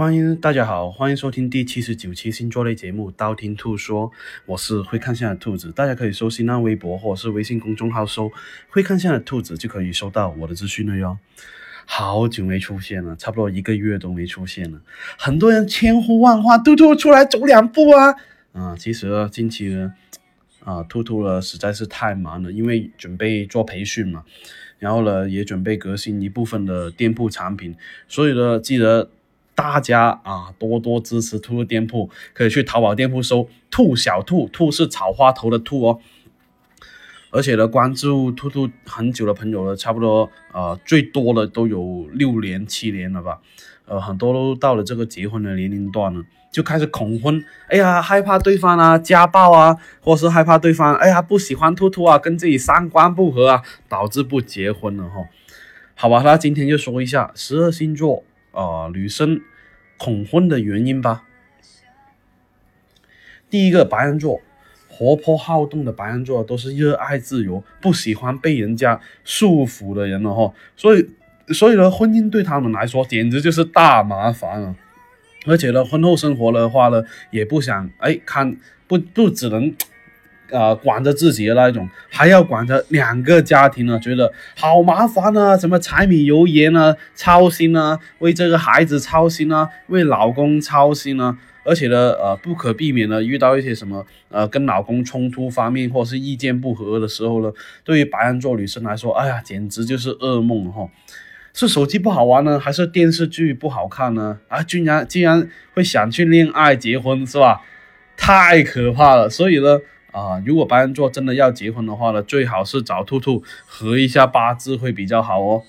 欢迎大家好，欢迎收听第七十九期星座类节目《道听途说》，我是会看相的兔子，大家可以搜新浪微博或者是微信公众号搜“会看相的兔子”，就可以收到我的资讯了哟。好久没出现了，差不多一个月都没出现了，很多人千呼万唤，兔兔出来走两步啊！啊，其实，近期呢，啊，兔兔呢实在是太忙了，因为准备做培训嘛，然后呢也准备革新一部分的店铺产品，所以呢记得。大家啊，多多支持兔兔店铺，可以去淘宝店铺搜“兔小兔”，兔是草花头的兔哦。而且呢，关注兔兔很久的朋友呢，差不多呃最多的都有六年、七年了吧。呃，很多都到了这个结婚的年龄段了，就开始恐婚。哎呀，害怕对方啊家暴啊，或是害怕对方哎呀不喜欢兔兔啊，跟自己三观不合啊，导致不结婚了哈。好吧，那今天就说一下十二星座啊女生。恐婚的原因吧。第一个白羊座，活泼好动的白羊座都是热爱自由、不喜欢被人家束缚的人了哈。所以，所以呢，婚姻对他们来说简直就是大麻烦啊！而且呢，婚后生活的话呢，也不想哎看不不只能。呃，管着自己的那一种，还要管着两个家庭呢，觉得好麻烦啊！什么柴米油盐啊，操心啊，为这个孩子操心啊，为老公操心啊，而且呢，呃，不可避免的遇到一些什么，呃，跟老公冲突方面或是意见不合的时候呢，对于白羊座女生来说，哎呀，简直就是噩梦哈！是手机不好玩呢，还是电视剧不好看呢？啊，居然竟然会想去恋爱结婚是吧？太可怕了！所以呢。啊，如果白羊座真的要结婚的话呢，最好是找兔兔合一下八字会比较好哦。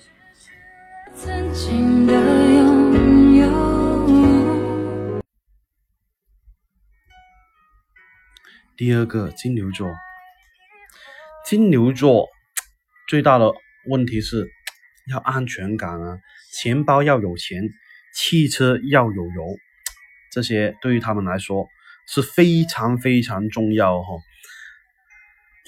第二个金牛座，金牛座最大的问题是要安全感啊，钱包要有钱，汽车要有油，这些对于他们来说是非常非常重要哈。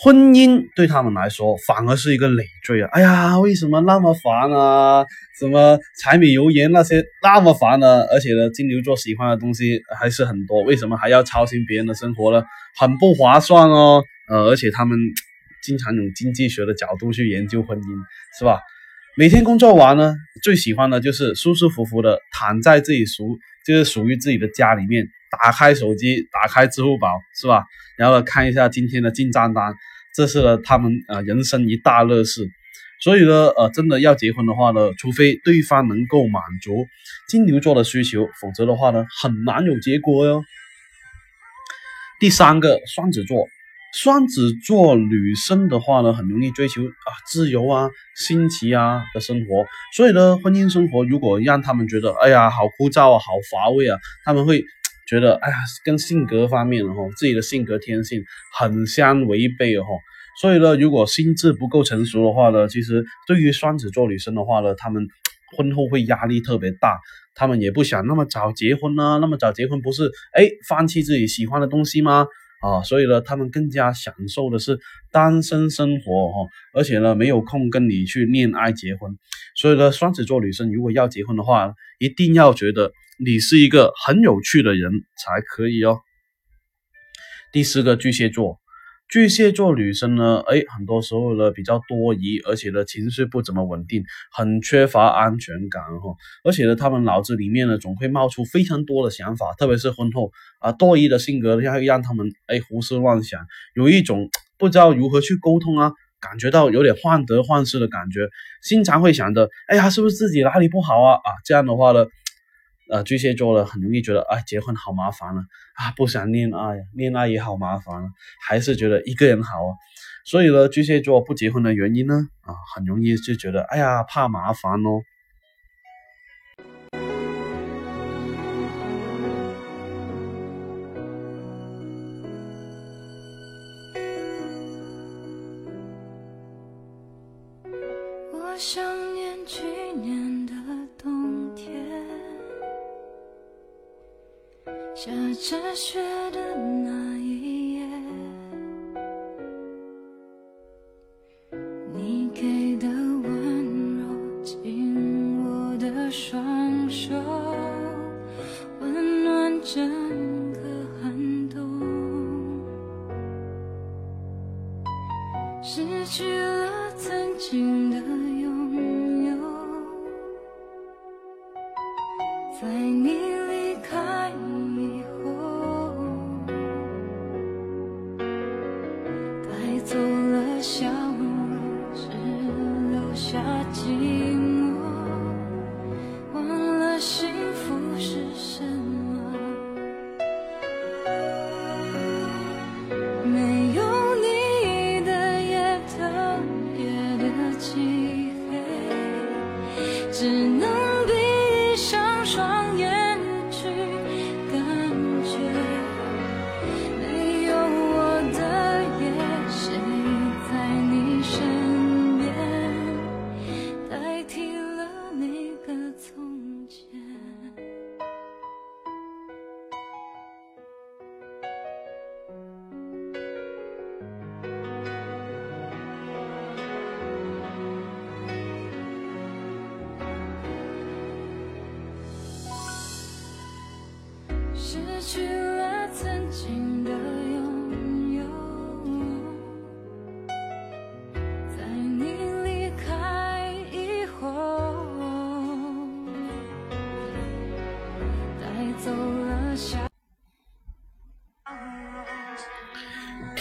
婚姻对他们来说反而是一个累赘啊！哎呀，为什么那么烦啊？什么柴米油盐那些那么烦呢？而且呢，金牛座喜欢的东西还是很多，为什么还要操心别人的生活呢？很不划算哦。呃，而且他们经常用经济学的角度去研究婚姻，是吧？每天工作完呢，最喜欢的就是舒舒服服的躺在自己属就是属于自己的家里面。打开手机，打开支付宝，是吧？然后看一下今天的进账单，这是他们呃人生一大乐事。所以呢，呃，真的要结婚的话呢，除非对方能够满足金牛座的需求，否则的话呢，很难有结果哟。第三个，双子座。双子座女生的话呢，很容易追求啊自由啊、新奇啊的生活，所以呢，婚姻生活如果让他们觉得哎呀好枯燥啊、好乏味啊，他们会。觉得哎呀，跟性格方面哈，自己的性格天性很相违背哦，所以呢，如果心智不够成熟的话呢，其实对于双子座女生的话呢，他们婚后会压力特别大，他们也不想那么早结婚呢，那么早结婚不是哎放弃自己喜欢的东西吗？啊，所以呢，他们更加享受的是单身生活哈，而且呢，没有空跟你去恋爱结婚，所以呢，双子座女生如果要结婚的话，一定要觉得。你是一个很有趣的人才可以哦。第四个巨蟹座，巨蟹座女生呢，哎，很多时候呢比较多疑，而且呢情绪不怎么稳定，很缺乏安全感哈。而且呢，他们脑子里面呢总会冒出非常多的想法，特别是婚后啊，多疑的性格要让他们哎胡思乱想，有一种不知道如何去沟通啊，感觉到有点患得患失的感觉，经常会想着，哎呀，是不是自己哪里不好啊？啊，这样的话呢。呃，巨蟹座的很容易觉得，哎，结婚好麻烦了啊，不想恋爱，恋爱也好麻烦，还是觉得一个人好啊。所以呢，巨蟹座不结婚的原因呢，啊，很容易就觉得，哎呀，怕麻烦哦。我想念去年下着雪的那一夜你给的温柔紧握的双手温暖整个寒冬失去了曾经的拥有。在你爱你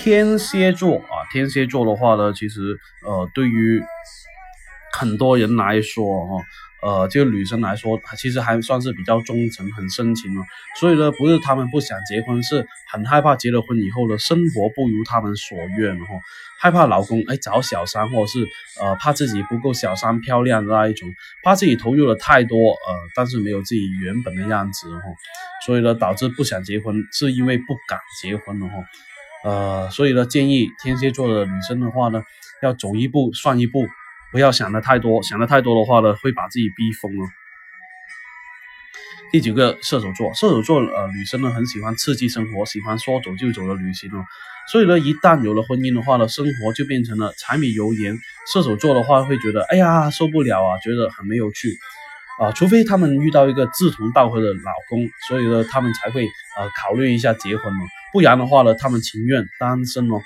天蝎座啊，天蝎座的话呢，其实呃，对于很多人来说哈、呃，这个女生来说，其实还算是比较忠诚、很深情哦。所以呢，不是他们不想结婚，是很害怕结了婚以后的生活不如他们所愿哈、害怕老公哎找小三，或者是呃怕自己不够小三漂亮的那一种，怕自己投入了太多呃，但是没有自己原本的样子哈、所以呢，导致不想结婚，是因为不敢结婚了哈、呃，所以呢，建议天蝎座的女生的话呢，要走一步算一步，不要想的太多，想的太多的话呢，会把自己逼疯了。第九个射手座，射手座呃女生呢很喜欢刺激生活，喜欢说走就走的旅行哦，所以呢，一旦有了婚姻的话呢，生活就变成了柴米油盐。射手座的话会觉得，哎呀受不了啊，觉得很没有趣啊、除非他们遇到一个志同道合的老公，所以呢，他们才会呃考虑一下结婚哦，不然的话呢，他们情愿单身哦。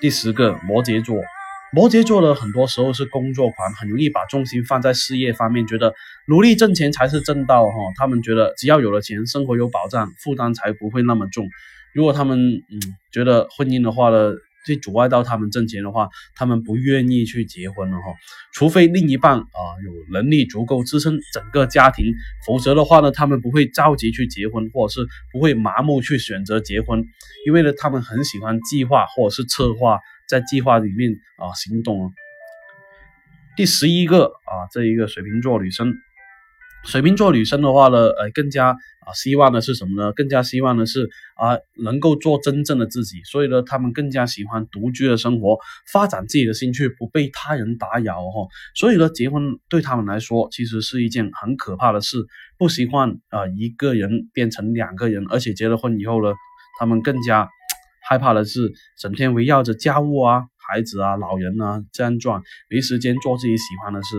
第十个摩羯座，摩羯座呢，很多时候是工作狂，很容易把重心放在事业方面，觉得努力挣钱才是正道哈、他们觉得只要有了钱，生活有保障，负担才不会那么重。如果他们嗯觉得婚姻的话呢，去阻碍到他们挣钱的话，他们不愿意去结婚了哈。除非另一半啊、有能力足够支撑整个家庭，否则的话呢，他们不会着急去结婚，或者是不会麻木去选择结婚，因为呢，他们很喜欢计划或者是策划，在计划里面啊、行动。第十一个啊，这一个水瓶座女生，水瓶座女生的话呢，呃，更加啊希望的是什么呢？更加希望的是啊能够做真正的自己，所以呢，他们更加喜欢独居的生活，发展自己的兴趣，不被他人打扰哈、所以呢，结婚对他们来说其实是一件很可怕的事，不习惯啊、一个人变成两个人，而且结了婚以后呢，他们更加害怕的是整天围绕着家务啊、孩子啊、老人啊这样转，没时间做自己喜欢的事。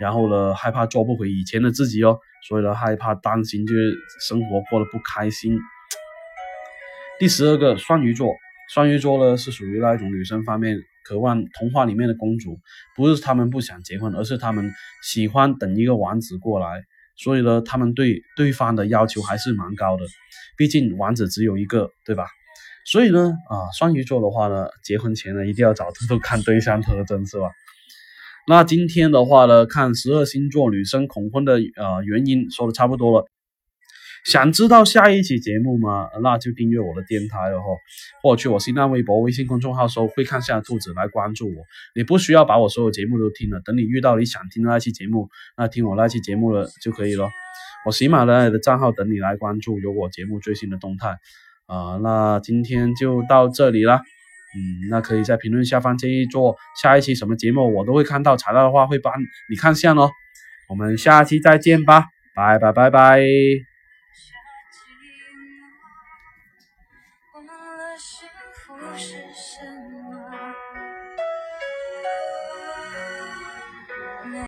然后呢，害怕做不回以前的自己哦，所以呢，害怕担心就是生活过得不开心。第十二个双鱼座，双鱼座呢是属于那一种女生方面渴望童话里面的公主，不是他们不想结婚，而是他们喜欢等一个王子过来，所以呢，他们对对方的要求还是蛮高的，毕竟王子只有一个，对吧？所以呢，啊，双鱼座的话呢，结婚前呢一定要找偷偷看对象特征，是吧？那今天的话呢，看十二星座女生恐婚的呃原因说的差不多了。想知道下一期节目吗？那就订阅我的电台了哈，或者去我新浪微博、微信公众号搜“会看下兔子”来关注我。你不需要把我所有节目都听了，等你遇到你想听的那期节目，那听我那期节目了就可以了。我喜马拉雅的账号等你来关注，有我节目最新的动态。啊、那今天就到这里啦。嗯，那可以在评论下方建议做下一期什么节目，我都会看到，查到的话会帮你看下哦。我们下期再见吧，拜拜拜拜。